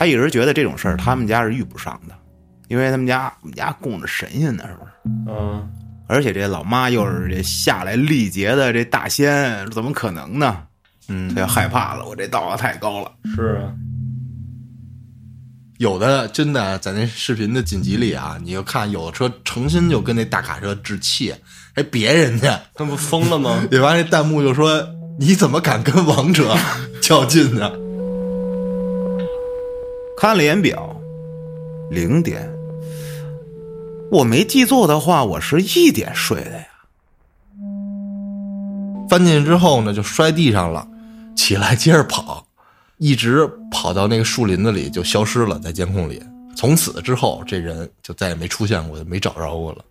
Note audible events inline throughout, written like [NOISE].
他一直觉得这种事儿他们家是遇不上的，因为他们家我们家供着神仙呢，是不是？嗯，而且这老妈又是这下来历劫的这大仙，怎么可能呢？嗯他，就害怕了，我这道行太高了。是啊，有的真的在那视频的紧急里啊，你就看有的车诚心就跟那大卡车置气，还别人家，那不疯了吗？对吧？那弹幕就说你怎么敢跟王者 [LAUGHS] 较劲呢？看了眼表，零点。我没记错的话，我是一点睡的呀。翻进去之后呢，就摔地上了，起来接着跑，一直跑到那个树林子里就消失了，在监控里。从此之后，这人就再也没出现过，就没找着过了。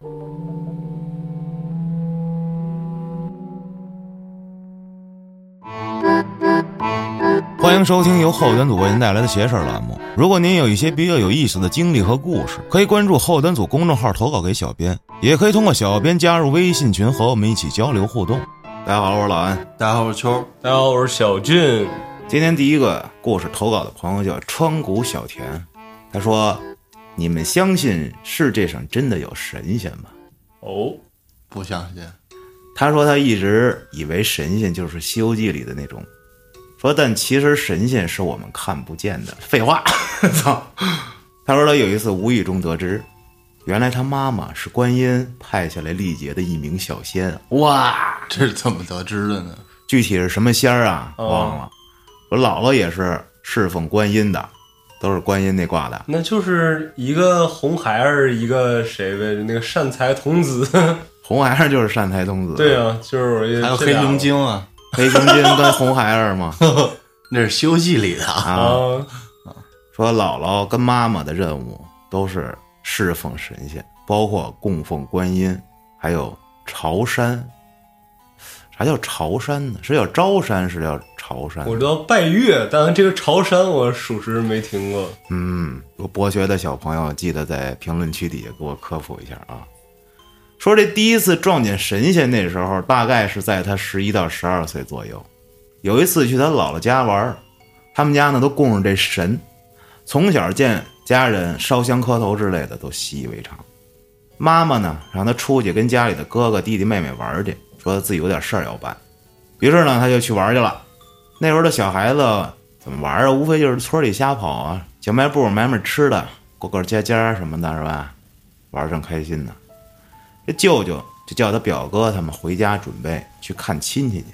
欢迎收听由后端组为您带来的“邪事儿”栏目。如果您有一些比较有意思的经历和故事，可以关注后端组公众号投稿给小编，也可以通过小编加入微信群和我们一起交流互动。大家好，我是老安。大家好，我是秋。大家好，我是小俊。今天第一个故事投稿的朋友叫川谷小田，他说：“你们相信世界上真的有神仙吗哦，不相信，？”他说他一直以为神仙就是《西游记》里的那种，说但其实神仙是我们看不见的。废话，[LAUGHS] 操！他说他有一次无意中得知，原来他妈妈是观音派下来历劫的一名小仙。哇，这是怎么得知的呢？具体是什么仙儿啊？哦忘了。我姥姥也是侍奉观音的，都是观音那挂的。那就是一个红孩儿，一个谁呗？那个善财童子。[LAUGHS] 红孩儿就是善财童子，对啊，就是还有黑熊精啊，黑熊精跟红孩儿吗。[LAUGHS] 那是《西游记》里的啊。说姥姥跟妈妈的任务都是侍奉神仙，包括供奉观音，还有朝山。啥叫朝山呢？是叫招山，是叫朝山？我知道拜月，但这个朝山我属实没听过。嗯，有博学的小朋友记得在评论区底下给我科普一下啊。说这第一次撞见神仙那时候，大概是在他十一到十二岁左右。有一次去他姥姥家玩儿，他们家呢都供着这神，从小见家人烧香磕头之类的都习以为常。妈妈呢让他出去跟家里的哥哥弟弟妹妹玩去，说自己有点事儿要办。于是呢他就去玩去了。那时候的小孩子怎么玩啊？无非就是村里瞎跑啊，小卖部买买吃的，过过家家什么的，是吧？玩正开心呢。这舅舅就叫他表哥他们回家准备去看亲戚去。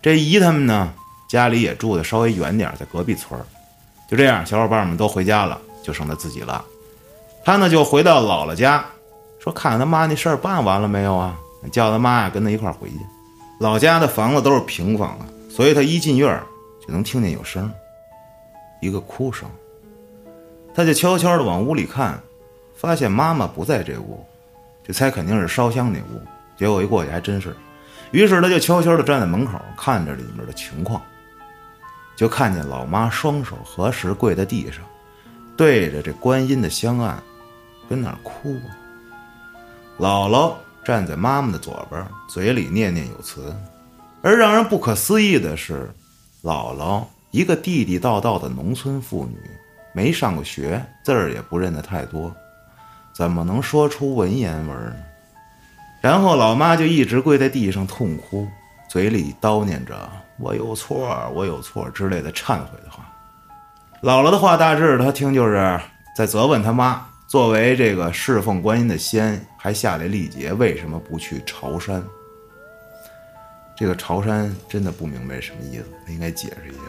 这姨他们呢，家里也住的稍微远点，在隔壁村儿。就这样，小伙伴们都回家了，就剩他自己了。他呢就回到姥姥家，说看他妈那事儿办完了没有啊？叫他妈呀跟他一块儿回去。老家的房子都是平房啊，所以他一进院儿就能听见有声，一个哭声。他就悄悄地往屋里看，发现妈妈不在这屋，就猜肯定是烧香那屋。结果一过去还真是，于是他就悄悄地站在门口看着里面的情况，就看见老妈双手合十跪在地上，对着这观音的香案，跟那儿哭。姥姥站在妈妈的左边，嘴里念念有词。而让人不可思议的是，姥姥一个地地道道的农村妇女，没上过学，字儿也不认得太多，怎么能说出文言文呢？然后老妈就一直跪在地上痛哭，嘴里叨念着“我有错，我有错”之类的忏悔的话。姥姥的话大致她听就是在责问他妈，作为这个侍奉观音的仙，还下来历劫，为什么不去朝山？这个朝山真的不明白什么意思，他应该解释一下。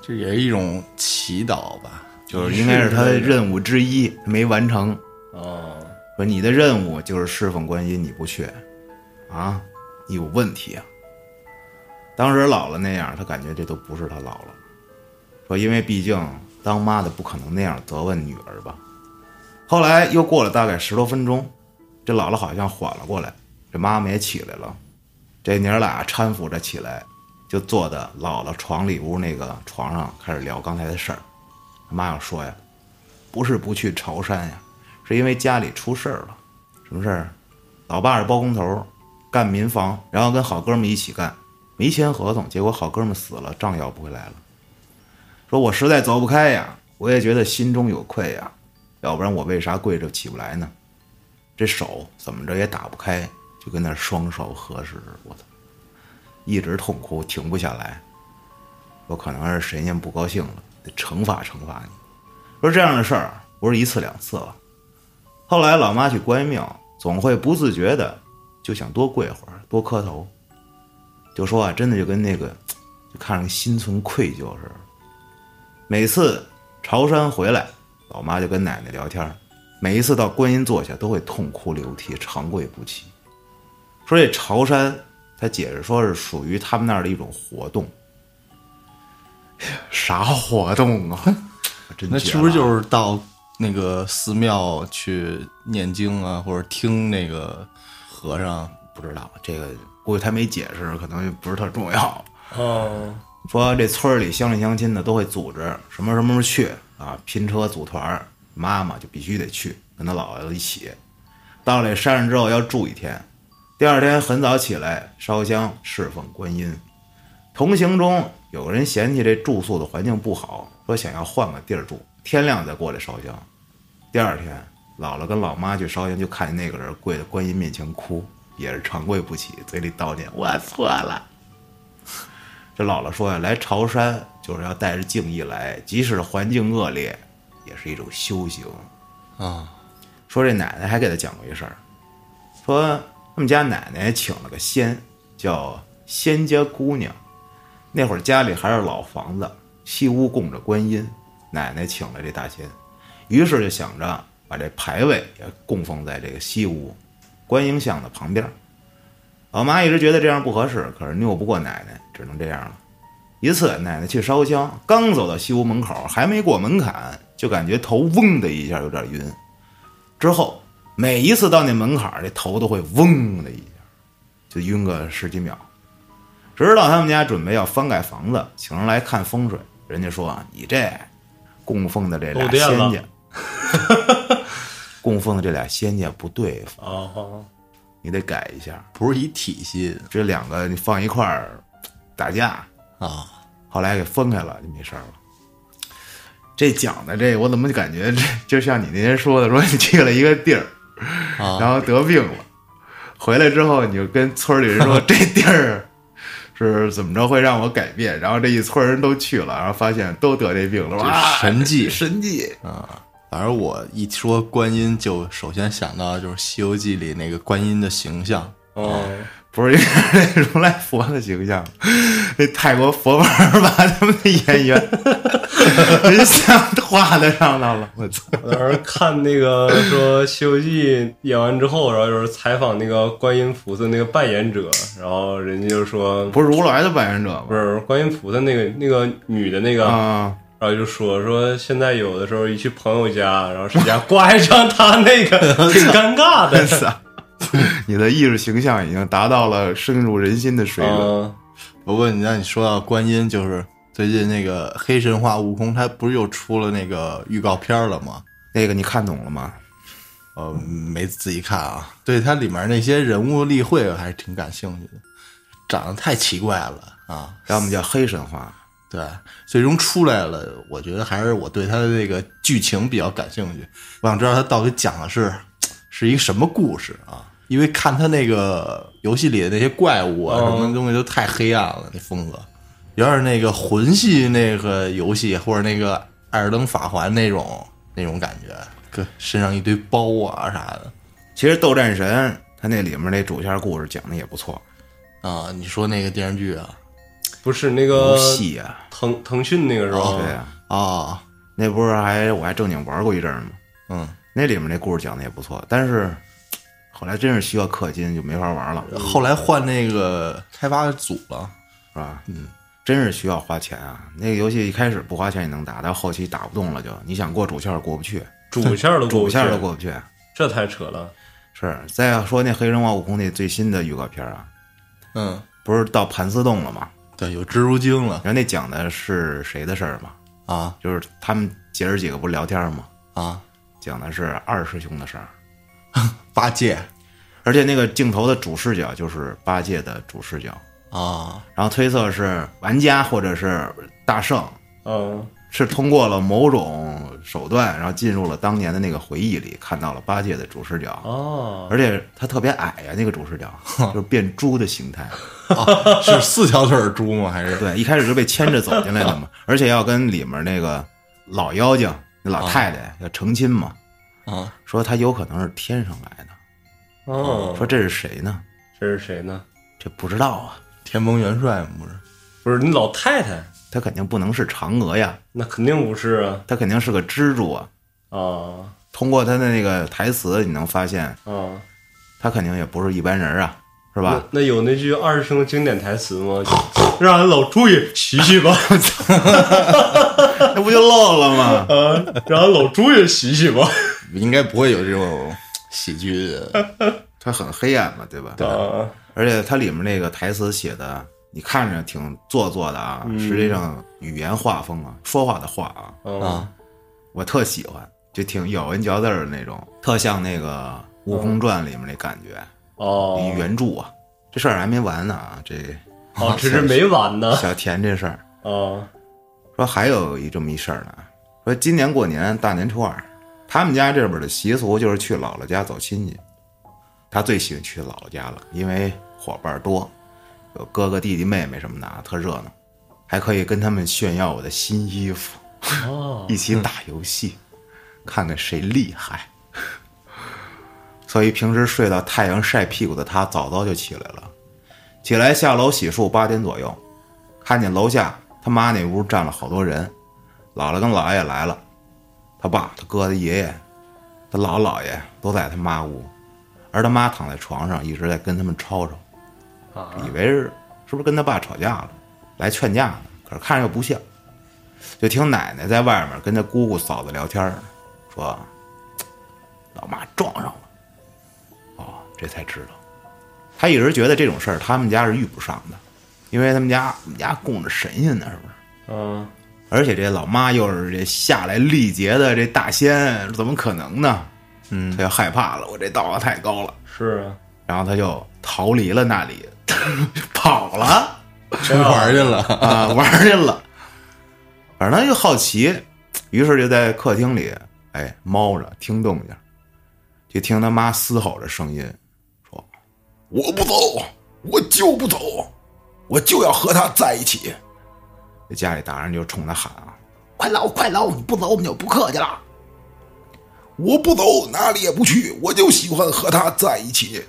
这也是一种祈祷吧？就是应该是他的任务之一没完成。哦，说你的任务就是侍奉观音，你不去，啊，你有问题啊！当时姥姥那样，他感觉这都不是他姥姥。说因为毕竟当妈的不可能那样责问女儿吧。后来又过了大概十多分钟，这姥姥好像缓了过来，这妈妈也起来了，这娘俩搀扶着起来，就坐在姥姥床里屋那个床上开始聊刚才的事儿。妈要说呀，不是不去朝山呀，是因为家里出事儿了。什么事儿？老爸是包工头，干民房，然后跟好哥们一起干，没签合同，结果好哥们死了，账要不回来了。说我实在走不开呀，我也觉得心中有愧呀、要不然我为啥跪着起不来呢？这手怎么着也打不开，就跟那双手合十，我操，一直痛哭，停不下来。有可能是神仙不高兴了，得惩罚惩罚你。说这样的事儿不是一次两次了。后来老妈去观音庙，总会不自觉的就想多跪会儿，多磕头。就说啊，真的就跟那个，就看着心存愧疚似的。每次朝山回来，老妈就跟奶奶聊天，每一次到观音坐下都会痛哭流涕，长跪不起。说这朝山，他解释说是属于他们那儿的一种活动。[LAUGHS] 啥活动啊？[LAUGHS] 真那是不是就是到那个寺庙去念经啊，或者听那个和尚？不知道这个，估计他没解释，可能也不是特重要。哦，说这村里乡里乡亲的都会组织什么什么时候去啊，拼车组团儿，妈妈就必须得去，跟他姥姥一起。到了山上之后要住一天，第二天很早起来烧香侍奉观音。同行中有个人嫌弃这住宿的环境不好，说想要换个地儿住，天亮再过来烧香。第二天，姥姥跟老妈去烧香，就看见那个人跪在观音面前哭，也是长跪不起，嘴里叨念：“我错了。[LAUGHS] ”这姥姥说呀，来朝山就是要带着敬意来，即使环境恶劣，也是一种修行。啊，说这奶奶还给他讲过一事儿，说他们家奶奶请了个仙，叫仙家姑娘。那会儿家里还是老房子，西屋供着观音，奶奶请了这大仙，于是就想着把这牌位也供奉在这个西屋观音像的旁边。老妈一直觉得这样不合适，可是拗不过奶奶，只能这样了。一次，奶奶去烧香，刚走到西屋门口，还没过门槛，就感觉头嗡的一下有点晕。之后每一次到那门槛，这头都会嗡的一下，就晕个十几秒。直到他们家准备要翻盖房子，请人来看风水，人家说你这供奉的这俩仙家，[LAUGHS] 供奉的这俩仙家不对付，哦，你得改一下。不是一体系。这两个你放一块儿打架，啊，后来给分开了，就没事儿了。这讲的这，我怎么就感觉这就像你那天说的，说你去了一个地儿，啊。然后得病了，回来之后你就跟村里人说 [LAUGHS] 这地儿是怎么着会让我改变，然后这一村人都去了，然后发现都得这病了，哇，神迹。神迹，反正我一说观音，就首先想到就是《西游记》里那个观音的形象。哦，不是应该是如来佛的形象，[LAUGHS] 那泰国佛牌儿把他们的演员 [LAUGHS] 人像画在上头了，我操！我当时看那个说《西游记》演完之后，然后就是采访那个观音菩萨那个扮演者，然后人家就说不是如来的扮演者吗？不是观音菩萨那个那个女的那个，啊，然后就说说现在有的时候一去朋友家，然后谁家挂一张他那个，[LAUGHS] 挺尴尬的。你的艺术形象已经达到了深入人心的水准。嗯，不过你让你说到观音，就是最近那个黑神话悟空，他不是又出了那个预告片了吗？那个你看懂了吗？呃，没仔细看啊。对它里面那些人物立绘，我还是挺感兴趣的。长得太奇怪了啊！要么叫黑神话。对，最终出来了，我觉得还是我对他的这个剧情比较感兴趣。我想知道他到底讲的是是一个什么故事啊？因为看他那个游戏里的那些怪物啊，哦什么东西都太黑暗了，那风格有点那个魂系那个游戏，或者那个《艾尔登法环》那种那种感觉，搁身上一堆包啊啥的其实《斗战神》它那里面那主线故事讲的也不错，啊。你说那个电视剧啊？不是那个游戏啊，腾腾讯那个是吧？哦对啊，啊，那不是还我还正经玩过一阵儿吗？嗯，那里面那故事讲的也不错，但是后来真是需要氪金，就没法玩了，后来换那个开发组了。是吧？嗯，真是需要花钱啊。那个游戏一开始不花钱也能打，到后期打不动了就，你想过主线儿过不去，主线都过不去主线都过不去。这太扯了。是，再要说那黑神话悟空那最新的预告片啊，嗯，不是到盘丝洞了吗？对，有蜘蛛精了。然后那讲的是谁的事儿嘛？啊。就是他们姐儿几个不是聊天吗？啊！讲的是二师兄的事儿，[LAUGHS] 八戒。而且那个镜头的主视角就是八戒的主视角，啊。然后推测是玩家或者是大圣。嗯，是通过了某种手段，然后进入了当年的那个回忆里，看到了八戒的主视角，哦，而且他特别矮呀、那个主视角 [LAUGHS] 就是变猪的形态。是四条腿儿猪吗？还是对，一开始就被牵着走进来的嘛，[LAUGHS] 而且要跟里面那个老妖精、那老太太要成亲嘛，啊？说他有可能是天上来的，哦，说这是谁呢？这是谁呢？这不知道啊，天蓬元帅吗？不是？不是你老太太，他肯定不能是嫦娥呀，那肯定不是啊他肯定是个蜘蛛啊。啊通过他的那个台词，你能发现啊！他肯定也不是一般人啊，是吧？那有那句二师兄经典台词吗？让俺老朱也洗洗吧，[LAUGHS] 那不就漏了吗？啊，让俺老朱也洗洗吧。应该不会有这种喜剧的。[LAUGHS] 他很黑暗嘛，对吧？啊，而且它里面那个台词写的，你看着挺做作的啊，实际上语言画风啊，说话的话啊，嗯啊，我特喜欢，就挺咬文嚼字儿的那种，特像那个《悟空传》里面那感觉。哦，原著啊，这事儿还没完呢啊，这哦，[LAUGHS] 这是没完呢。小田这事儿，啊说还有一这么一事儿呢，说今年过年大年初二，他们家这边的习俗就是去姥姥家走亲戚。他最喜欢去姥姥家了，因为伙伴多，有哥哥弟弟妹妹什么的啊，特热闹，还可以跟他们炫耀我的新衣服，哦。一起打游戏，看看谁厉害。所以平时睡到太阳晒屁股的他，早早就起来了，起来下楼洗漱，八点左右，看见楼下他妈那屋站了好多人，姥姥跟姥爷来了，他爸、他哥、他爷爷、他姥姥姥爷都在他妈屋，而他妈躺在床上一直在跟他们吵吵，啊以为是是不是跟他爸吵架了，来劝架呢，可是看着又不像，就听奶奶在外面跟他姑姑嫂子聊天呢，说老妈撞上了，哦，这才知道，他一直觉得这种事儿他们家是遇不上的，因为他们家我们家供着神仙呢，是不是？嗯。而且这老妈又是这下来历劫的这大仙，怎么可能呢？嗯。他就害怕了，我这道行太高了，是啊，然后他就逃离了那里，[LAUGHS] 跑了去玩去了。啊，玩去了。反正他就好奇，于是就在客厅里，哎，猫着听动静，就听他妈嘶吼着声音，说：“我不走，我就不走，我就要和他在一起。”这家里大人就冲他喊啊：“快走，快走！你不走，我们就不客气了。”我不走，哪里也不去，我就喜欢和他在一起。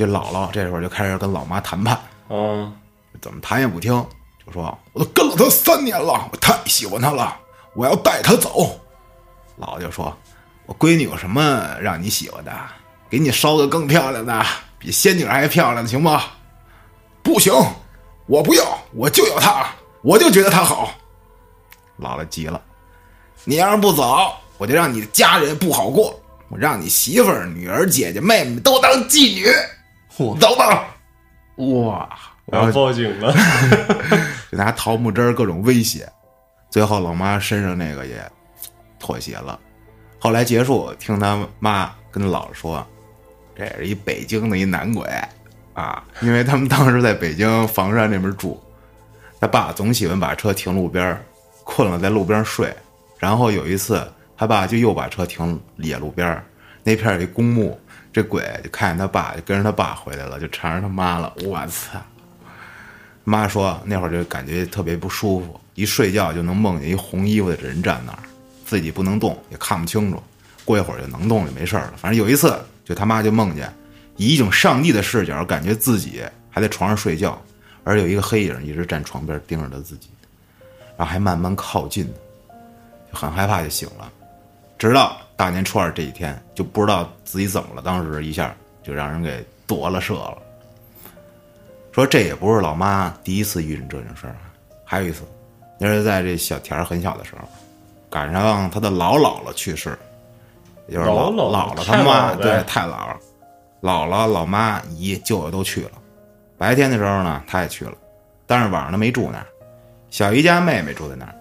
这姥姥这会儿就开始跟老妈谈判，嗯怎么谈也不听，就说我都跟了他三年了，我太喜欢他了，我要带他走。姥姥就说：“我闺女有什么让你喜欢的？给你烧个更漂亮的，比仙女还漂亮的，行吗？”不行，我不要，我就要他，我就觉得他好。姥姥急了：“你要是不走，我就让你的家人不好过，我让你媳妇儿、女儿、姐姐、妹妹都当妓女。嚯走吧！”哇！我要报警了。就拿桃木枝儿各种威胁，最后老妈身上那个也妥协了。后来结束，听他妈跟姥姥说，这是一北京的一男鬼啊，因为他们当时在北京房山那边住，他爸总喜欢把车停路边儿，困了在路边睡，然后有一次他爸就又把车停野路边儿，那片儿有一公墓，这鬼就看见他爸，就跟着他爸回来了，就缠着他妈了，我操！妈说那会儿就感觉特别不舒服，一睡觉就能梦见一红衣服的人站那儿，自己不能动，也看不清楚。过一会儿就能动，就没事了。反正有一次，就他妈就梦见以一种上帝的视角，感觉自己还在床上睡觉，而有一个黑影一直站床边盯着他自己，然后还慢慢靠近，就很害怕，就醒了。直到大年初二这几天，就不知道自己怎么了，当时一下就让人给夺了舍了。说这也不是老妈第一次遇见这种事儿啊，还有一次，那是在这小田儿很小的时候，赶上他的老姥姥去世，也就是老老姥姥姥姥他妈，太对，太姥姥，姥姥、老妈、姨、舅舅都去了。白天的时候呢，他也去了，但是晚上他没住那儿，小姨家妹妹住在那儿，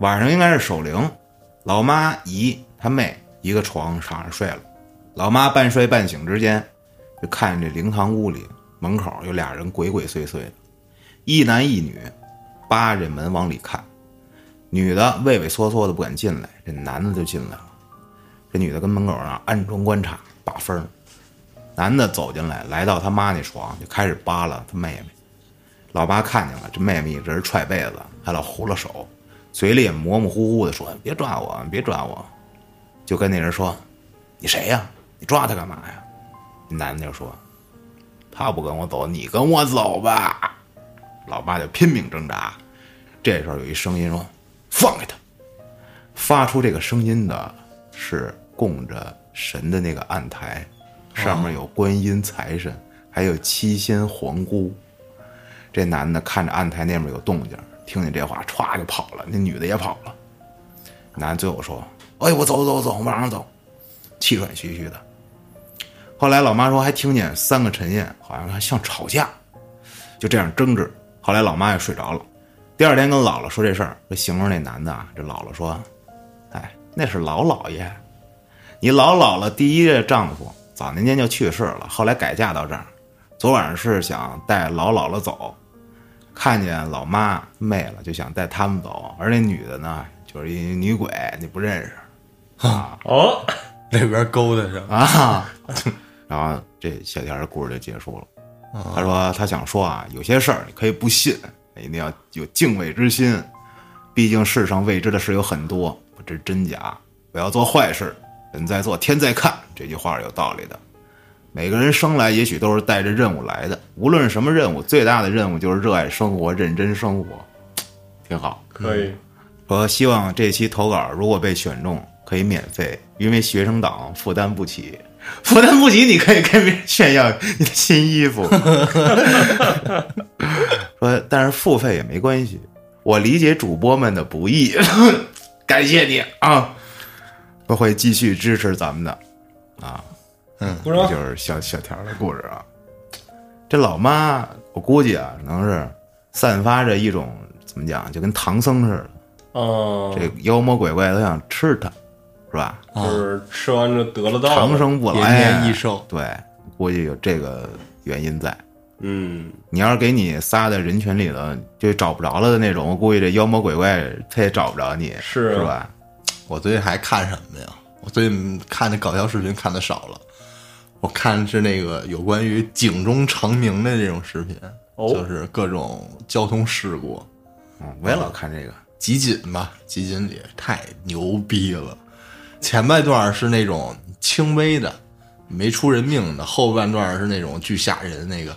晚上应该是守灵，老妈、姨、他妹一个床上睡了，老妈半睡半醒之间，就看见这灵堂屋里门口有俩人鬼鬼祟祟的，一男一女，扒着门往里看。女的畏畏缩缩的不敢进来，这男的就进来了。这女的跟门口那暗中观察，把风儿。男的走进来，来到他妈那床，就开始扒拉他妹妹。老爸看见了，这妹妹一直踹被子，还老胡了手，嘴里也模模糊糊的说：“别抓我，别抓我。”就跟那人说：“你谁呀？你抓他干嘛呀？”男的就说：“他不跟我走，你跟我走吧。”老爸就拼命挣扎。这时候有一声音说：“放开他！”发出这个声音的是供着神的那个案台，上面有观音、财神，还有七仙、皇姑。这男的看着案台那边有动静，听见这话，歘就跑了。那女的也跑了。男的最后说：“哎，我走走走，马上走。”气喘吁吁的。后来老妈说还听见三个陈燕好像还像吵架，就这样争执。后来老妈也睡着了。第二天跟姥姥说这事儿，就形容那男的啊。这姥姥说：“哎，那是老姥爷，你老姥姥第一任丈夫早年间就去世了，后来改嫁到这儿。昨晚上是想带老姥姥走，看见老妈妹了，就想带他们走。而那女的呢，就是一女鬼，你不认识啊哦，那边勾搭上，啊。然后这小田的故事就结束了。他说他想说啊，有些事儿你可以不信，一定要有敬畏之心。毕竟世上未知的事有很多，不知真假。不要做坏事，人在做天在看，这句话是有道理的。每个人生来也许都是带着任务来的，无论什么任务，最大的任务就是热爱生活，认真生活，挺好。可以，说希望这期投稿如果被选中，可以免费，因为学生党负担不起，[LAUGHS] 负担不起，你可以跟别人炫耀你的新衣服。[LAUGHS] 说，但是付费也没关系，我理解主播们的不易，[LAUGHS] 感谢你啊，我会继续支持咱们的啊。鼓掌。这就是小小条的故事啊。这老妈，我估计啊，可能是散发着一种怎么讲，就跟唐僧似的。哦，这妖魔鬼怪都想吃它，是吧？就是吃完就得了道长。生不老延，年益寿。对，估计有这个原因在。嗯，你要是给你撒在人群里了，就找不着了的那种，我估计这妖魔鬼怪他也找不着你，是吧？我最近还看什么呀？我最近看的搞笑视频看的少了，我看是那个有关于警钟长鸣的这种视频，哦就是各种交通事故，嗯，我也老看这个。集锦吧，集锦里太牛逼了。前半段是那种轻微的，没出人命的，后半段是那种巨吓人那个。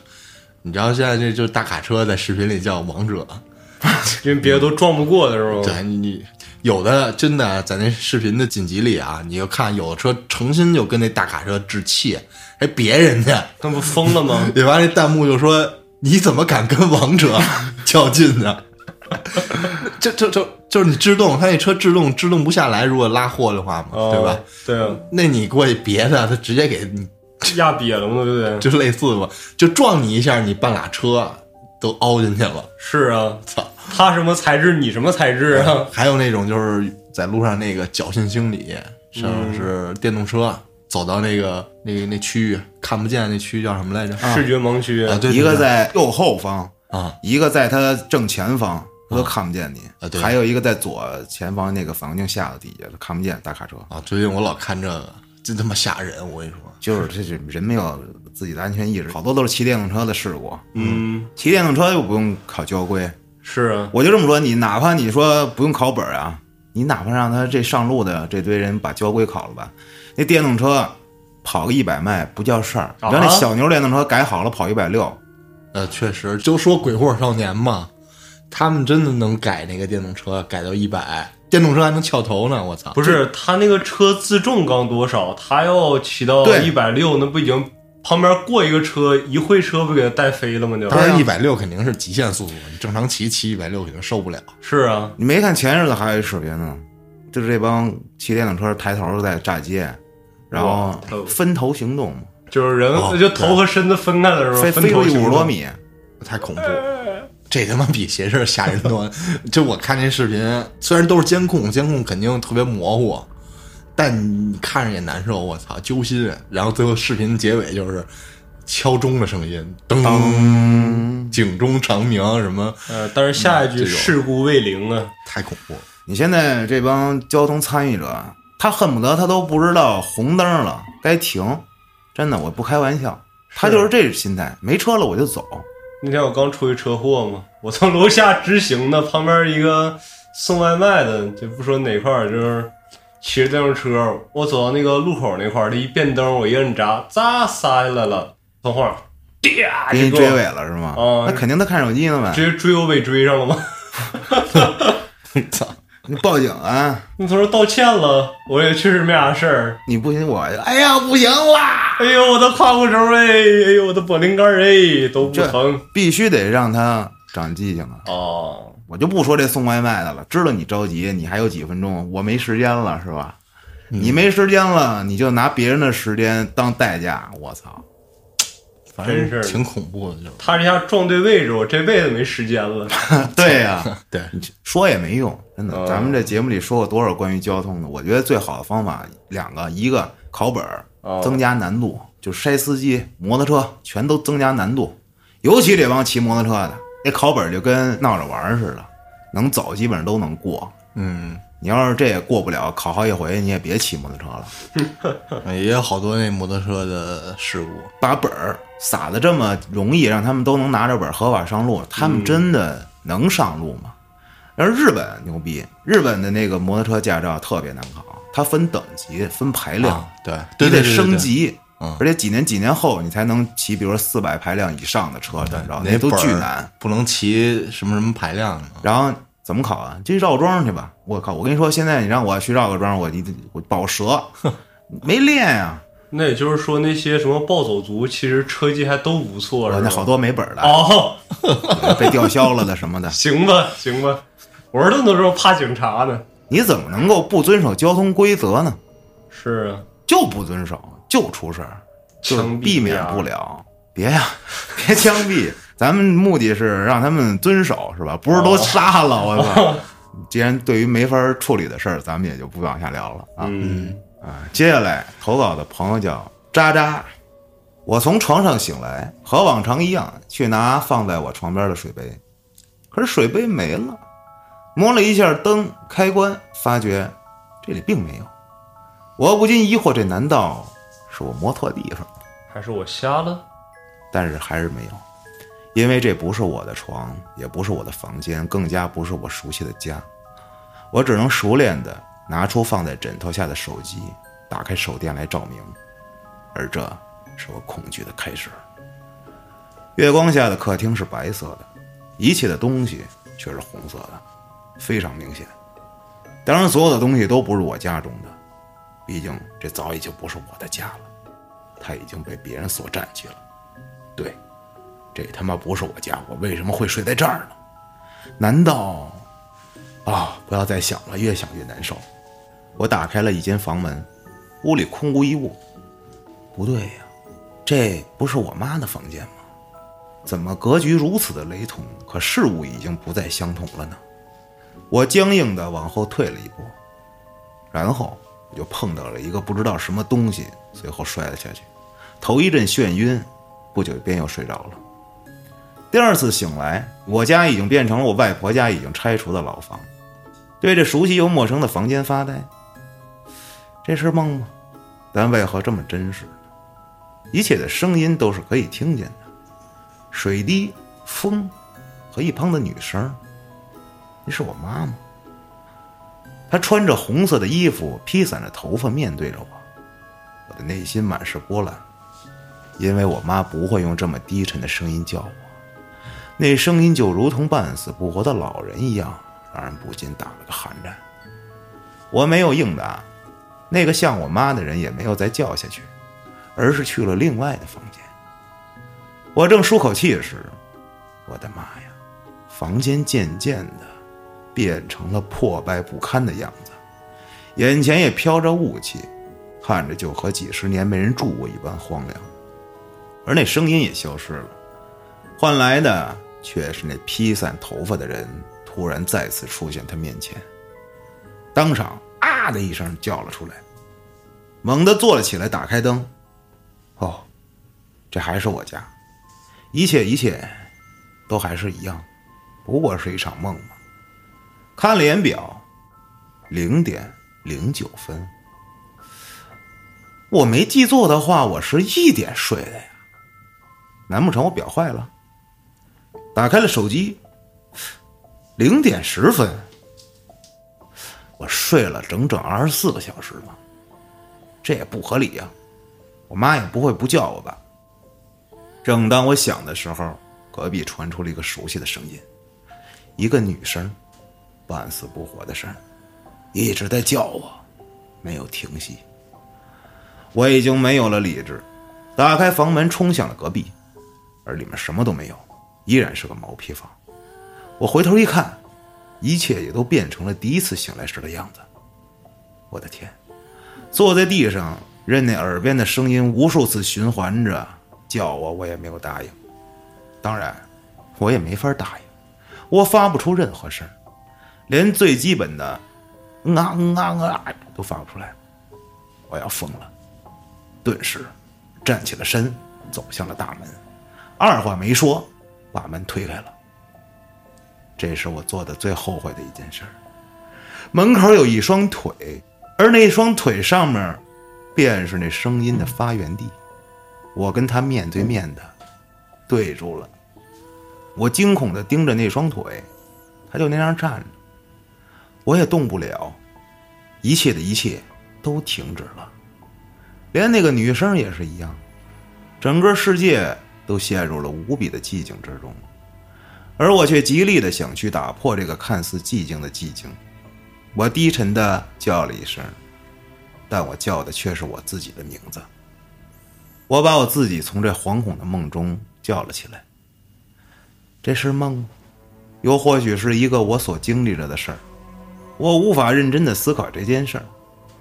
你知道现在这就是大卡车在视频里叫王者，[LAUGHS] 因为别的都撞不过的时候？对你你有的真的在那视频的紧急里啊，你就看有的车诚心就跟那大卡车置气，还别人家，那不疯了吗？对吧？那弹幕就说你怎么敢跟王者较劲呢？[LAUGHS] 就就就就是你制动，他那车制动制动不下来，如果拉货的话嘛，哦对吧？？对啊，那你过去别的，他直接给你压瘪了嘛，对不对？[LAUGHS] 就类似吧，就撞你一下，你半拉车都凹进去了。是啊，[LAUGHS] 操！他什么材质，你什么材质啊？还有那种就是在路上那个侥幸心理，上嗯是电动车、走到那个那个那区域看不见那区域叫什么来着？视觉盲区啊，对，一个在右后方，啊一个在他正前方，他都看不见你。啊对还有一个在左前方那个反光镜下的底下，他看不见大卡车。啊！最近我老看这个，真他妈吓人！我跟你说，就是这是人没有自己的安全意识，好多都是骑电动车的事故。嗯，骑电动车又不用考交规，是啊，我就这么说，你哪怕你说不用考本儿啊，你哪怕让他这上路的这堆人把交规考了吧，那电动车跑个一百迈不叫事儿。你知道那啊小牛电动车改好了跑一百六，呃，确实，就说《鬼火少年》嘛，他们真的能改那个电动车，改到一百，电动车还能翘头呢！我操，不是他那个车自重刚多少？他要骑到对一百六，那不已经旁边过一个车，一会车不给他带飞了吗？就当然一百六肯定是极限速度，你正常骑骑一百六肯定受不了。是啊，你没看前日子还有一视频呢，就是这帮骑电动车抬头在炸街，然后分头行动嘛，就是人哦就头和身子分开的时候，分飞飞出去头行动。五十多米，太恐怖，这他妈比邪事儿吓人多。就我看这视频，虽然都是监控，监控肯定特别模糊，但你看着也难受，我操，揪心。然后最后视频结尾就是敲钟的声音，噔，警钟长鸣，什么呃，但是下一句事故未零啊，太恐怖了。你现在这帮交通参与者，他恨不得他都不知道红灯了该停，真的，我不开玩笑，他就是这心态，没车了我就走。那天我刚出一车祸嘛，我从楼下直行的，旁边一个送外卖的，就不说哪块儿，就是骑着电动车，我走到那个路口那块儿，他一变灯，我一摁闸，咋刹下来了，等会儿，你追尾了是吗？哦那肯定他看手机呢呗。直接追我尾追上了吗？[LAUGHS] 操！你报警啊！你他说道歉了，我也确实没啥事儿。你不行我，哎呀不行啦！哎呦，我的胯骨轴哎，哎呦，我的脖领盖哎，都不疼。必须得让他长记性啊！哦，我就不说这送外卖的了，知道你着急，你还有几分钟，我没时间了是吧？你没时间了，你就拿别人的时间当代价，我操！反真是正挺恐怖的，就是他这下撞对位置，我这辈子没时间了。[LAUGHS] [LAUGHS] 对呀、[LAUGHS] 对，说也没用，真的。嗯咱们这节目里说过多少关于交通的？我觉得最好的方法两个，一个考本儿哦增加难度，就筛司机、摩托车全都增加难度，尤其这帮骑摩托车的，那考本儿就跟闹着玩儿似的，能走基本上都能过。嗯，你要是这也过不了，考好几回你也别骑摩托车了。也有好多那摩托车的事故。把本儿撒的这么容易，让他们都能拿着本儿合法上路，他们真的能上路吗？而日本牛逼，日本的那个摩托车驾照特别难考，它分等级、分排量，啊，对，你对对对，得升，级，嗯而且几年几年后你才能骑，比如说四百排量以上的车，怎么着？那那都巨难。不能骑什么什么排量的。然后怎么考啊？就绕桩去吧！我靠！我跟你说，现在你让我去绕个桩，我一我保折，没练呀、那也就是说，那些什么暴走族，其实车技还都不错，是吧？我那好多没本儿的，哦，[LAUGHS] 被吊销了的什么的。[LAUGHS] 行吧，行吧，我这都说怕警察呢。你怎么能够不遵守交通规则呢？是啊，就不遵守，就出事儿，就是避免不了。别呀，[LAUGHS] 别枪毙！咱们目的是让他们遵守，是吧？不是都杀了，我操！既然对于没法处理的事儿，咱们也就不往下聊了啊。嗯，啊，接下来投稿的朋友叫渣渣。我从床上醒来，和往常一样去拿放在我床边的水杯，可是水杯没了。摸了一下灯开关，发觉这里并没有。我不禁疑惑，这难道是我摸错地方了？还是我瞎了？但是还是没有，因为这不是我的床，也不是我的房间，更加不是我熟悉的家。我只能熟练地拿出放在枕头下的手机，打开手电来照明，而这是我恐惧的开始。月光下的客厅是白色的，一切的东西却是红色的，非常明显。当然，所有的东西都不是我家中的，毕竟这早已经不是我的家了，它已经被别人所占据了。对，这他妈不是我家，我为什么会睡在这儿呢？难道啊？不要再想了，越想越难受。我打开了一间房门，屋里空无一物。不对呀、这不是我妈的房间吗？怎么格局如此的雷同，可事物已经不再相同了呢？我僵硬地往后退了一步，然后我就碰到了一个不知道什么东西，随后摔了下去，头一阵眩晕，不久便又睡着了。第二次醒来，我家已经变成了我外婆家已经拆除的老房，对着熟悉又陌生的房间发呆。这是梦吗？但为何这么真实？一切的声音都是可以听见的，水滴、风和一旁的女声。那是我妈妈，她穿着红色的衣服，披散着头发，面对着我。我的内心满是波澜，因为我妈不会用这么低沉的声音叫我，那声音就如同半死不活的老人一样，让人不禁打了个寒战。我没有应答，那个像我妈的人也没有再叫下去，而是去了另外的房间。我正舒口气时，我的妈呀！房间渐渐的变成了破败不堪的样子，眼前也飘着雾气，看着就和几十年没人住过一般荒凉。而那声音也消失了，换来的却是那披散头发的人突然再次出现他面前，当场啊的一声叫了出来，猛地坐了起来，打开灯。哦，这还是我家，一切一切都还是一样，不过是一场梦嘛。看了眼表，零点零九分。我没记错的话，我是一点睡的呀。难不成我表坏了？打开了手机，零点十分，我睡了整整二十四个小时了？这也不合理呀！我妈也不会不叫我吧？正当我想的时候，隔壁传出了一个熟悉的声音，一个女生，半死不活的声，一直在叫我，没有停息。我已经没有了理智，打开房门冲向了隔壁，而里面什么都没有，依然是个毛坯房。我回头一看，一切也都变成了第一次醒来时的样子。我的天！坐在地上，任那耳边的声音无数次循环着叫我，我也没有答应。当然，我也没法答应，我发不出任何声，连最基本的“啊啊啊”都发不出来。我要疯了！顿时站起了身，走向了大门，二话没说，把门推开了。这是我做的最后悔的一件事儿。门口有一双腿。而那双腿上面，便是那声音的发源地。我跟他面对面的对住了，我惊恐的盯着那双腿，他就那样站着，我也动不了，一切的一切都停止了，连那个女生也是一样，整个世界都陷入了无比的寂静之中，而我却极力的想去打破这个看似寂静的寂静。我低沉的叫了一声，但我叫的却是我自己的名字。我把我自己从这惶恐的梦中叫了起来。这是梦，又或许是一个我所经历着的事儿。我无法认真的思考这件事儿，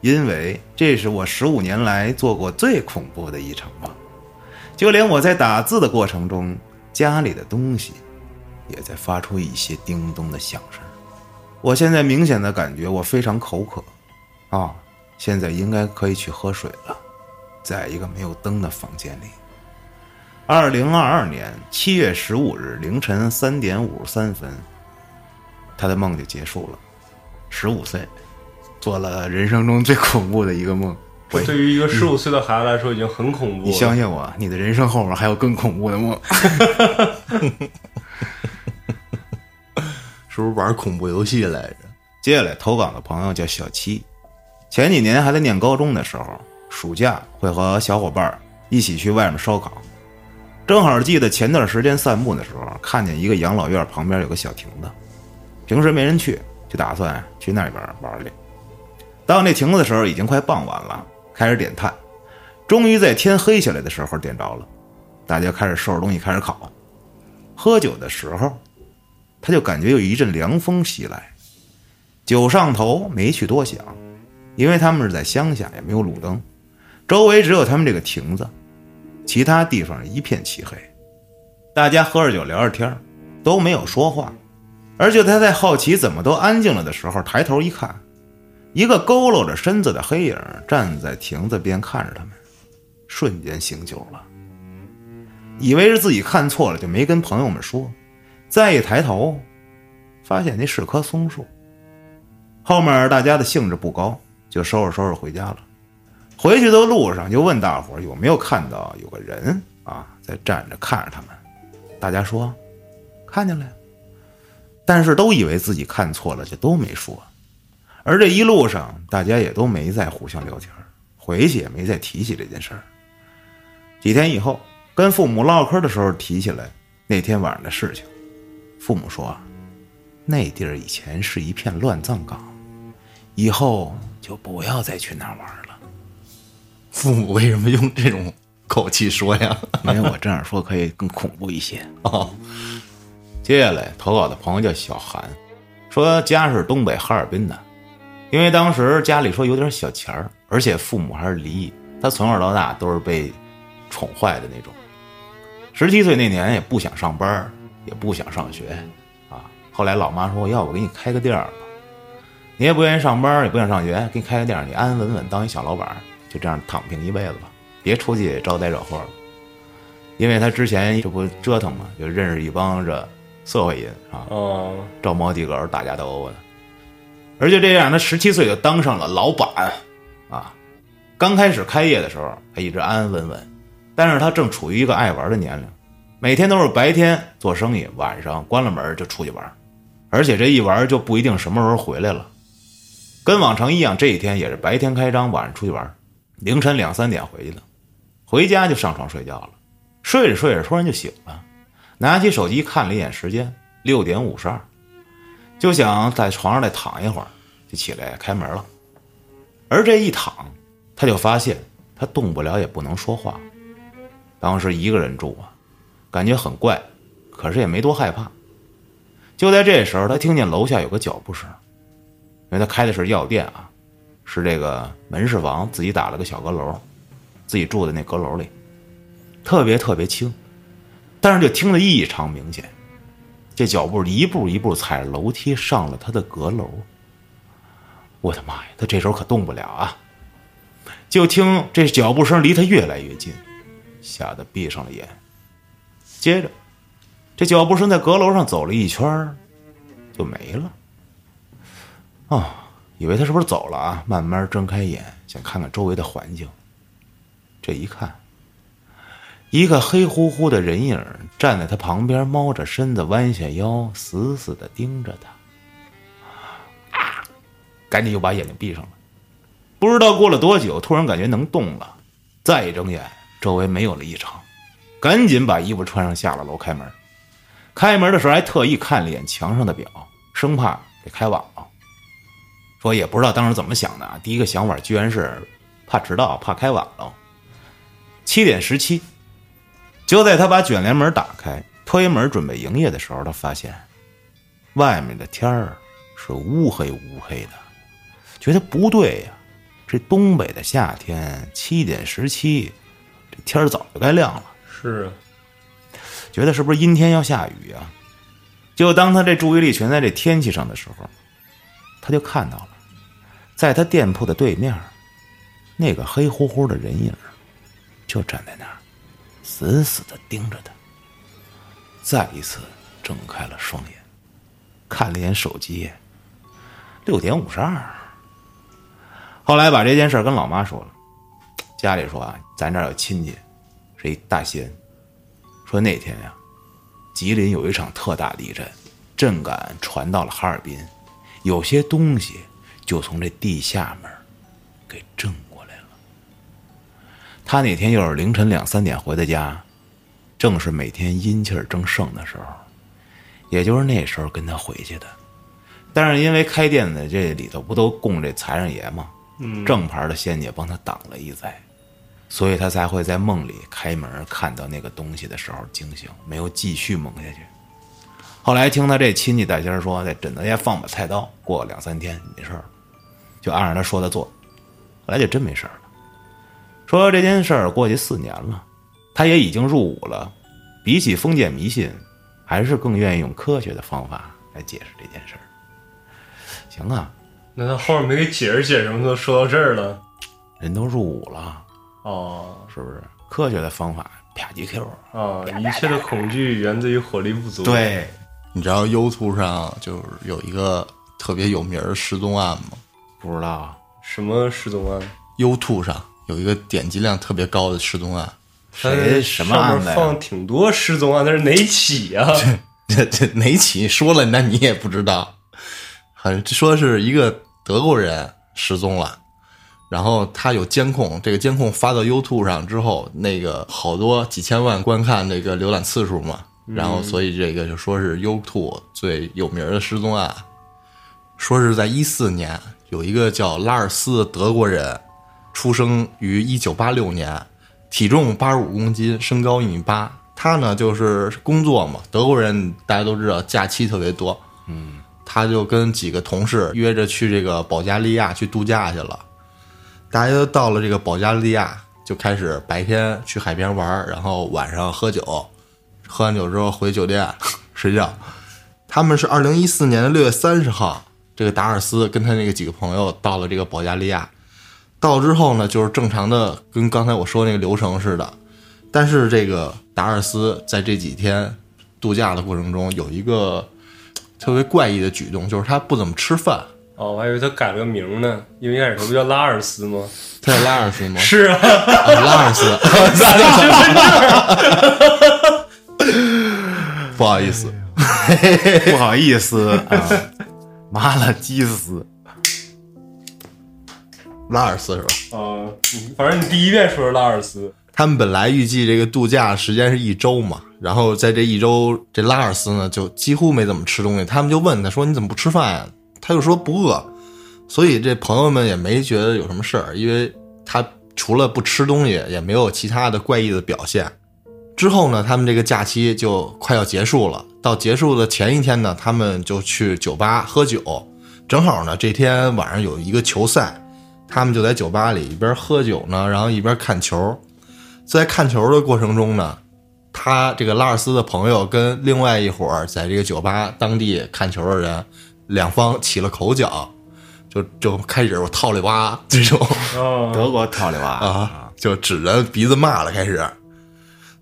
因为这是我十五年来做过最恐怖的一场梦。就连我在打字的过程中，家里的东西也在发出一些叮咚的响声。我现在明显的感觉我非常口渴，啊，现在应该可以去喝水了，在一个没有灯的房间里。二零二二年七月十五日凌晨三点五十三分，他的梦就结束了。十五岁，做了人生中最恐怖的一个梦。对于一个十五岁的孩子来说，已经很恐怖了。你相信我，你的人生后面还有更恐怖的梦。[LAUGHS] 是不是玩恐怖游戏来着？接下来投稿的朋友叫小七，前几年还在念高中的时候，暑假会和小伙伴一起去外面烧烤。正好记得前段时间散步的时候，看见一个养老院旁边有个小亭子，平时没人去，就打算去那边玩去。到那亭子的时候，已经快傍晚了，开始点炭，终于在天黑下来的时候点着了，大家开始收拾东西开始烤。喝酒的时候。他就感觉有一阵凉风袭来，酒上头没去多想，因为他们是在乡下，也没有路灯，周围只有他们这个亭子，其他地方一片漆黑。大家喝着酒聊着天都没有说话。而就他在好奇怎么都安静了的时候，抬头一看，一个佝偻着身子的黑影站在亭子边看着他们，瞬间醒酒了，以为是自己看错了，就没跟朋友们说。再一抬头，发现那是棵松树。后面大家的兴致不高，就收拾收拾回家了。回去的路上就问大伙有没有看到有个人啊在站着看着他们。大家说看见了，但是都以为自己看错了，就都没说。而这一路上，大家也都没再互相聊天，回去也没再提起这件事儿。几天以后，跟父母唠嗑的时候提起来那天晚上的事情。父母说：“那地儿以前是一片乱葬岗，以后就不要再去那儿玩了。[LAUGHS] ”父母为什么用这种口气说呀？因为我这样说可以更恐怖一些哦。接下来投稿的朋友叫小韩，说家是东北哈尔滨的，因为当时家里说有点小钱儿，而且父母还是离异，他从小到大都是被宠坏的那种。十七岁那年也不想上班。也不想上学，啊！后来老妈说：“要不给你开个店儿吧？你也不愿意上班，也不想上学，给你开个店儿，你安安稳稳当一小老板，就这样躺平一辈子吧，别出去招灾惹祸了。”因为他之前这不折腾嘛，就认识一帮这社会人啊，招猫递狗、打架斗殴的。而且这样，他十七岁就当上了老板，啊，刚开始开业的时候，他一直安安稳稳，但是他正处于一个爱玩的年龄，每天都是白天做生意，晚上关了门就出去玩，而且这一玩就不一定什么时候回来了。跟往常一样，这一天也是白天开张，晚上出去玩，凌晨两三点回去了，回家就上床睡觉了，睡着睡着突然就醒了，拿起手机看了一眼时间，六点五十二。就想在床上再躺一会儿，就起来开门了。而这一躺，他就发现他动不了，也不能说话。当时一个人住啊，感觉很怪，可是也没多害怕。就在这时候，他听见楼下有个脚步声，因为他开的是药店啊，是这个门市房自己打了个小阁楼，自己住的那阁楼里，特别特别轻，但是就听得异常明显。这脚步一步一步踩着楼梯上了他的阁楼。我的妈呀！他这时候可动不了啊！就听这脚步声离他越来越近，吓得闭上了眼。接着，这脚步声在阁楼上走了一圈就没了。啊，以为他是不是走了啊？慢慢睁开眼，想看看周围的环境。这一看。一个黑乎乎的人影站在他旁边，猫着身子，弯下腰，死死的盯着他。赶紧又把眼睛闭上了。不知道过了多久，突然感觉能动了，再一睁眼，周围没有了异常，赶紧把衣服穿上，下了楼开门。开门的时候还特意看了一眼墙上的表，生怕给开晚了。说也不知道当时怎么想的啊，第一个想法居然是怕迟到，怕开晚了。七点十七。就在他把卷帘门打开、推门准备营业的时候，他发现外面的天儿是乌黑乌黑的，觉得不对呀。这东北的夏天七点十七，这天儿早就该亮了。是啊，觉得是不是阴天要下雨啊？就当他这注意力全在这天气上的时候，他就看到了，在他店铺的对面，那个黑乎乎的人影就站在那儿。死死的盯着他，再一次睁开了双眼，看了眼手机，六点五十二。后来把这件事跟老妈说了，家里说啊，咱这有亲戚，是一大仙，说那天呀，吉林有一场特大地震，震感传到了哈尔滨，有些东西就从这地下面给震。他那天又是凌晨两三点回的家，正是每天阴气儿正盛的时候，也就是那时候跟他回去的。但是因为开店的这里头不都供这财神爷吗？嗯正牌的仙姐帮他挡了一灾，所以他才会在梦里开门看到那个东西的时候惊醒，没有继续蒙下去。后来听他这亲戚大仙说，在枕头下放把菜刀，过两三天没事儿，就按照他说的做，后来就真没事儿。说这件事儿过去四年了，他也已经入伍了。比起封建迷信，还是更愿意用科学的方法来解释这件事儿。行啊，那他后面没给解释解释吗？都说到这儿了，人都入伍了，哦，是不是？科学的方法，啪几 Q 啊！一切的恐惧源自于火力不足。对，你知道 YouTube 上就是有一个特别有名的失踪案吗？不知道什么失踪案？YouTube 上。有一个点击量特别高的失踪案，谁什么案子？放挺多失踪案，那是哪起呀？这 [LAUGHS] 这哪起？说了，那你也不知道。好像说是一个德国人失踪了，然后他有监控，这个监控发到 YouTube 上之后，那个好多几千万观看那个浏览次数嘛，然后所以这个就说是 YouTube 最有名的失踪案，说是在一四年有一个叫拉尔斯的德国人。出生于一九八六年，体重八十五公斤，身高一米八。他呢就是工作嘛，德国人大家都知道假期特别多，嗯，他就跟几个同事约着去这个保加利亚去度假去了。大家都到了这个保加利亚，就开始白天去海边玩，然后晚上喝酒，喝完酒之后回酒店 [LAUGHS] 睡觉。他们是二零一四年的六月三十号，这个达尔斯跟他那个几个朋友到了这个保加利亚。到之后呢，就是正常的，跟刚才我说那个流程似的。但是这个达尔斯在这几天度假的过程中，有一个特别怪异的举动，就是他不怎么吃饭哦，我还以为他改了个名呢，因为一开始他不叫拉尔斯吗？他叫拉尔斯吗？是啊，啊拉尔斯，[LAUGHS] 不好意思，不好意思啊，麻辣鸡丝。拉尔斯是吧？啊，你反正你第一遍说是拉尔斯，他们本来预计这个度假时间是一周嘛，然后在这一周，这拉尔斯呢就几乎没怎么吃东西。他们就问他说：“你怎么不吃饭呀？”他就说不饿。所以这朋友们也没觉得有什么事儿，因为他除了不吃东西，也没有其他的怪异的表现。之后呢，他们这个假期就快要结束了。到结束的前一天呢，他们就去酒吧喝酒。正好呢，这天晚上有一个球赛，他们就在酒吧里一边喝酒呢，然后一边看球。在看球的过程中呢，他这个拉尔斯的朋友跟另外一伙儿在这个酒吧当地看球的人，两方起了口角，就就开始我套里哇这种啊，德国套里娃啊，就指着鼻子骂了，开始。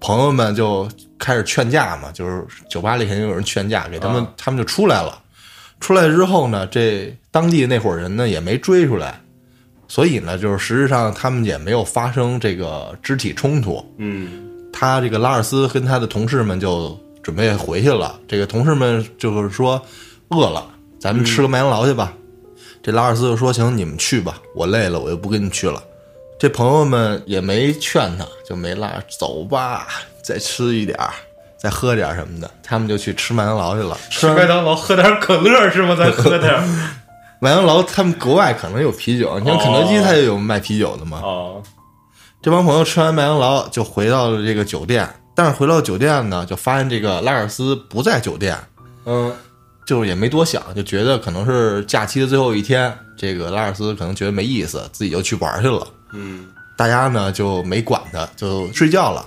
朋友们就开始劝架嘛，就是酒吧里肯定有人劝架，给他们、他们就出来了。出来之后呢，这当地那伙人呢也没追出来，所以呢，就是实质上他们也没有发生这个肢体冲突。嗯，他这个拉尔斯跟他的同事们就准备回去了。这个同事们就是说饿了，咱们吃个麦当劳去吧。这拉尔斯就说：“行，你们去吧，我累了，我就不跟你去了。”这朋友们也没劝他，就没拉走吧，再吃一点儿，再喝点儿什么的。他们就去吃麦当劳去了。吃麦当劳喝点可乐是吗？再喝点儿 [LAUGHS] 麦当劳，他们国外可能有啤酒，你像肯德基它也有卖啤酒的嘛。哦，这帮朋友吃完麦当劳就回到了这个酒店，但是回到酒店呢，就发现这个拉尔斯不在酒店，嗯，就是也没多想，就觉得可能是假期的最后一天，这个拉尔斯可能觉得没意思，自己就去玩去了。嗯，大家呢就没管他，就睡觉了。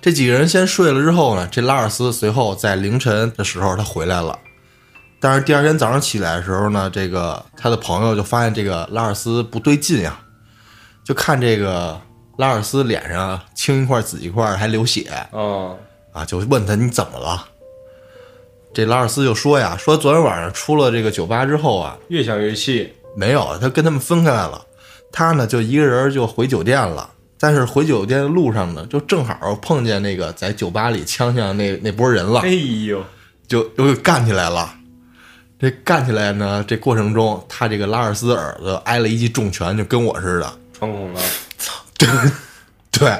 这几个人先睡了之后呢，这拉尔斯随后在凌晨的时候他回来了，但是第二天早上起来的时候呢，这个他的朋友就发现这个拉尔斯不对劲呀，就看这个拉尔斯脸上青一块紫一块，还流血啊，啊，就问他你怎么了？这拉尔斯就说呀，说昨天晚上出了这个酒吧之后啊，越想越气，没有，他跟他们分开来了。他呢就一个人就回酒店了，但是回酒店的路上呢，就正好碰见那个在酒吧里枪枪那那波人了哎，呦，就又干起来了。这干起来呢，这过程中他这个拉尔斯耳朵挨了一记重拳，就跟我似的。穿孔了，操对，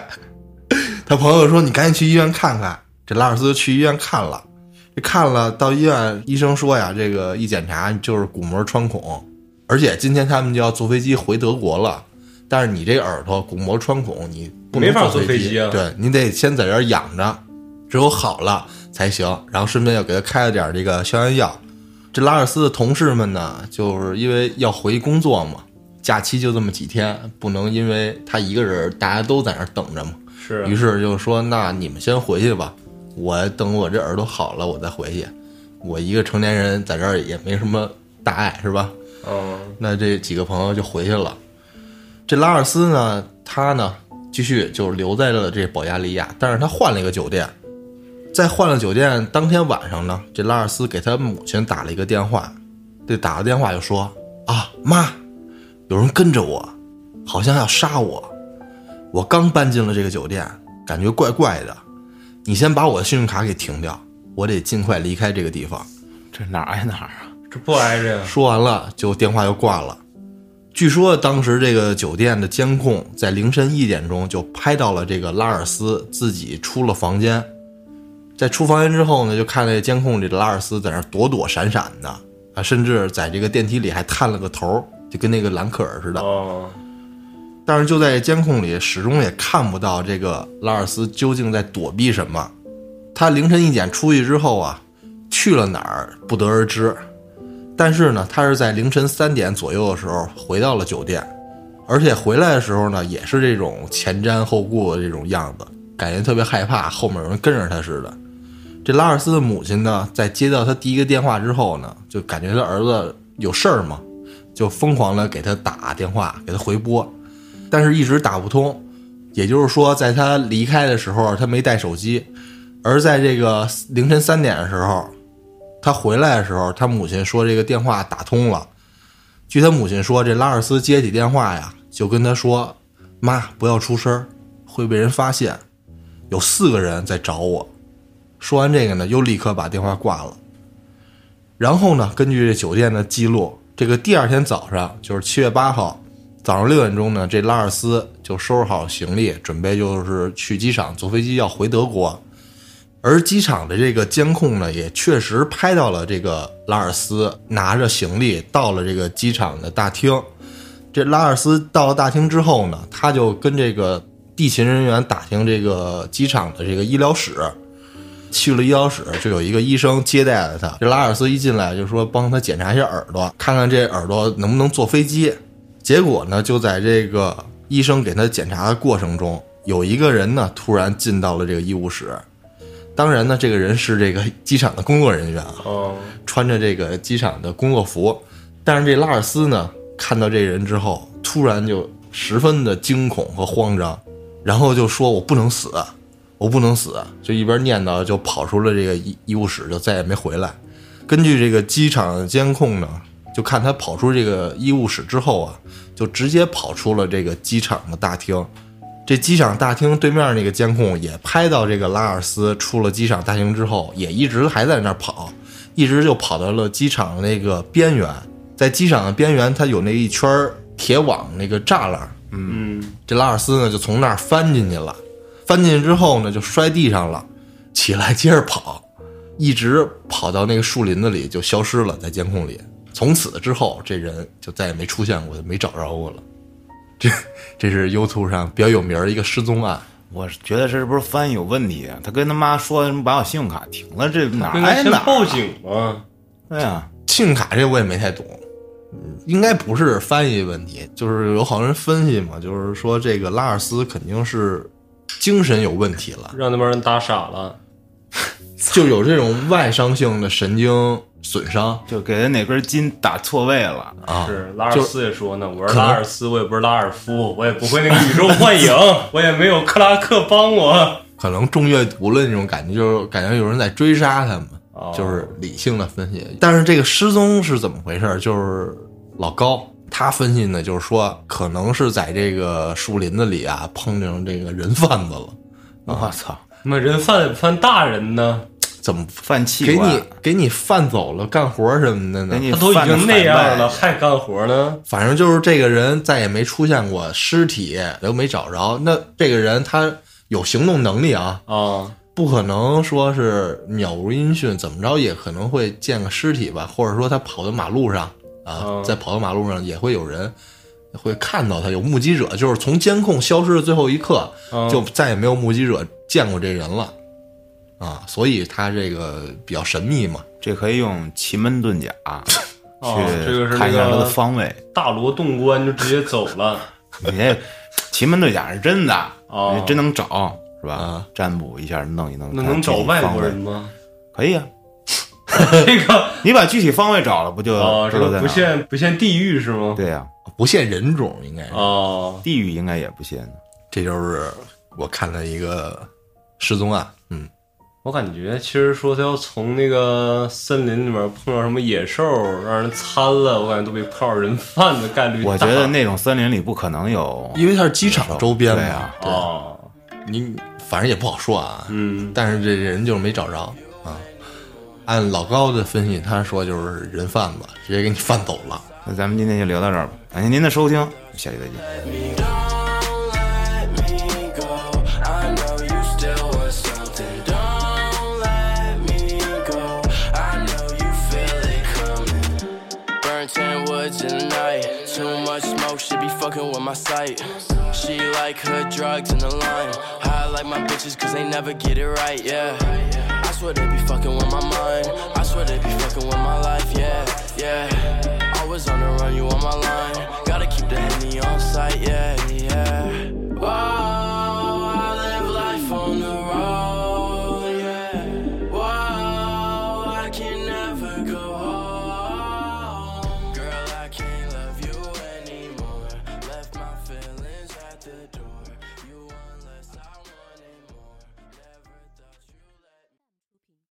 他朋友说你赶紧去医院看看。这拉尔斯去医院看了，这看了到医院，医生说呀，这个一检查就是鼓膜穿孔，而且今天他们就要坐飞机回德国了。但是你这耳朵鼓膜穿孔，你不能没法坐飞机啊对你得先在这儿养着，只有好了才行。然后顺便又给他开了点这个消炎药。这拉尔斯的同事们呢，就是因为要回工作嘛，假期就这么几天，不能因为他一个人，大家都在那儿等着嘛。是啊于是就说：“那你们先回去吧，我等我这耳朵好了，我再回去。我一个成年人在这儿也没什么大碍，是吧？”嗯，那这几个朋友就回去了。这拉尔斯呢，他呢继续就留在了这保加利亚，但是他换了一个酒店。在换了酒店当天晚上呢，这拉尔斯给他母亲打了一个电话，这打了电话就说：“啊，妈，有人跟着我，好像要杀我。我刚搬进了这个酒店，感觉怪怪的。你先把我的信用卡给停掉，我得尽快离开这个地方。”这哪儿挨哪儿啊？这不挨着呀？说完了，就电话就挂了。据说当时这个酒店的监控在凌晨一点钟就拍到了这个拉尔斯自己出了房间，在出房间之后呢，就看那监控里的拉尔斯在那躲躲闪闪的啊，甚至在这个电梯里还探了个头，就跟那个兰克尔似的。哦，但是就在监控里，始终也看不到这个拉尔斯究竟在躲避什么。他凌晨一点出去之后啊，去了哪儿不得而知。但是呢，他是在凌晨三点左右的时候回到了酒店，而且回来的时候呢，也是这种前瞻后顾的这种样子，感觉特别害怕，后面有人跟着他似的。这拉尔斯的母亲呢，在接到他第一个电话之后呢，就感觉他儿子有事儿嘛，就疯狂的给他打电话，给他回拨，但是一直打不通。也就是说，在他离开的时候，他没带手机，而在这个凌晨三点的时候，他回来的时候，他母亲说这个电话打通了，据他母亲说，这拉尔斯接起电话呀，就跟他说：“妈，不要出声，会被人发现。有四个人在找我。”说完这个呢，又立刻把电话挂了。然后呢，根据这酒店的记录，这个第二天早上，就是七月八号早上六点钟呢，这拉尔斯就收拾好行李，准备就是去机场坐飞机要回德国。而机场的这个监控呢，也确实拍到了这个拉尔斯拿着行李到了这个机场的大厅。这拉尔斯到了大厅之后呢，他就跟这个地勤人员打听这个机场的这个医疗室。去了医疗室，就有一个医生接待了他。这拉尔斯一进来就说帮他检查一下耳朵，看看这耳朵能不能坐飞机。结果呢，就在这个医生给他检查的过程中，有一个人呢突然进到了这个医务室。当然呢，这个人是这个机场的工作人员啊，哦，穿着这个机场的工作服。但是这拉尔斯呢，看到这人之后，突然就十分的惊恐和慌张，然后就说：“我不能死，我不能死！”就一边念叨，就跑出了这个医医务室，就再也没回来。根据这个机场的监控呢，就看他跑出这个医务室之后啊，就直接跑出了这个机场的大厅。这机场大厅对面那个监控也拍到这个拉尔斯出了机场大厅之后，也一直还在那儿跑，一直就跑到了机场那个边缘。在机场的边缘，它有那一圈儿铁网那个栅栏，嗯，这拉尔斯呢就从那儿翻进去了，翻进去之后呢就摔地上了，起来接着跑，一直跑到那个树林子里就消失了，在监控里。从此之后，这人就再也没出现过，就没找着过了。这这是 YouTube 上比较有名儿的一个失踪案。我觉得这是不是翻译有问题啊？他跟他妈说什么把我信用卡停了，这哪应该先挨哪儿啊？报警啊。对呀，信用卡这我也没太懂，嗯应该不是翻译问题，就是有好多人分析嘛，就是说这个拉尔斯肯定是精神有问题了，让那帮人打傻了。[LAUGHS] 就有这种外伤性的神经损伤就给他哪根筋打错位了。啊。是拉尔斯也说呢，我是拉尔斯，我也不是拉尔夫，我也不会那个宇宙幻影，[LAUGHS] 我也没有克拉克帮我。可能中阅读了那种感觉，就是感觉有人在追杀他们，哦就是理性的分析。但是这个失踪是怎么回事？就是老高他分析呢，就是说可能是在这个树林子里啊碰见这个人贩子了。[LAUGHS] 我操，那人贩也不犯大人呢，怎么犯气管给你给你贩走了干活什么的呢？他都已经那样了，还干活呢？反正就是这个人再也没出现过，尸体都没找着。那这个人他有行动能力啊，啊，不可能说是渺无音讯，怎么着也可能会见个尸体吧，或者说他跑到马路上啊，嗯在跑到马路上也会有人会看到他，有目击者，就是从监控消失的最后一刻，嗯就再也没有目击者见过这人了啊，所以他这个比较神秘嘛。这可以用奇门遁甲 [LAUGHS] 去看一下他的方位。大罗洞观就直接走了。[LAUGHS] 你这奇门遁甲是真的，哦你真能找是吧啊？占卜一下，弄一弄，那能找外国人吗？可以啊，[LAUGHS] 这个 [LAUGHS] 你把具体方位找了，不就哦，这个不知道在哪儿？限不限地域是吗？对呀，不限人种，应该是，哦，地域应该也不限。这就是我看了一个失踪案。嗯，我感觉其实说他要从那个森林里面碰到什么野兽让人参了，我感觉都比碰到人贩的概率大。我觉得那种森林里不可能有，因为它是机场周边嘛，对啊哦，你反正也不好说啊。嗯，但是这人就是没找着啊。按老高的分析，他说就是人贩子，直接给你贩走了。那咱们今天就聊到这儿吧，感谢您的收听，下期再见。Don't let me go. I know you still want something. Don't let me go. I know you feel it coming. Burn ten woods in the night. Too much smoke should be fucking with my sight. She like her drugs and the lime. I like my bitches cause they never get it right, yeah. I swear they be fucking with my mind. I swear they be fucking with my life, yeah, yeah. Always on the run, you on my line. Gotta keep the henny on sight, yeah, yeah.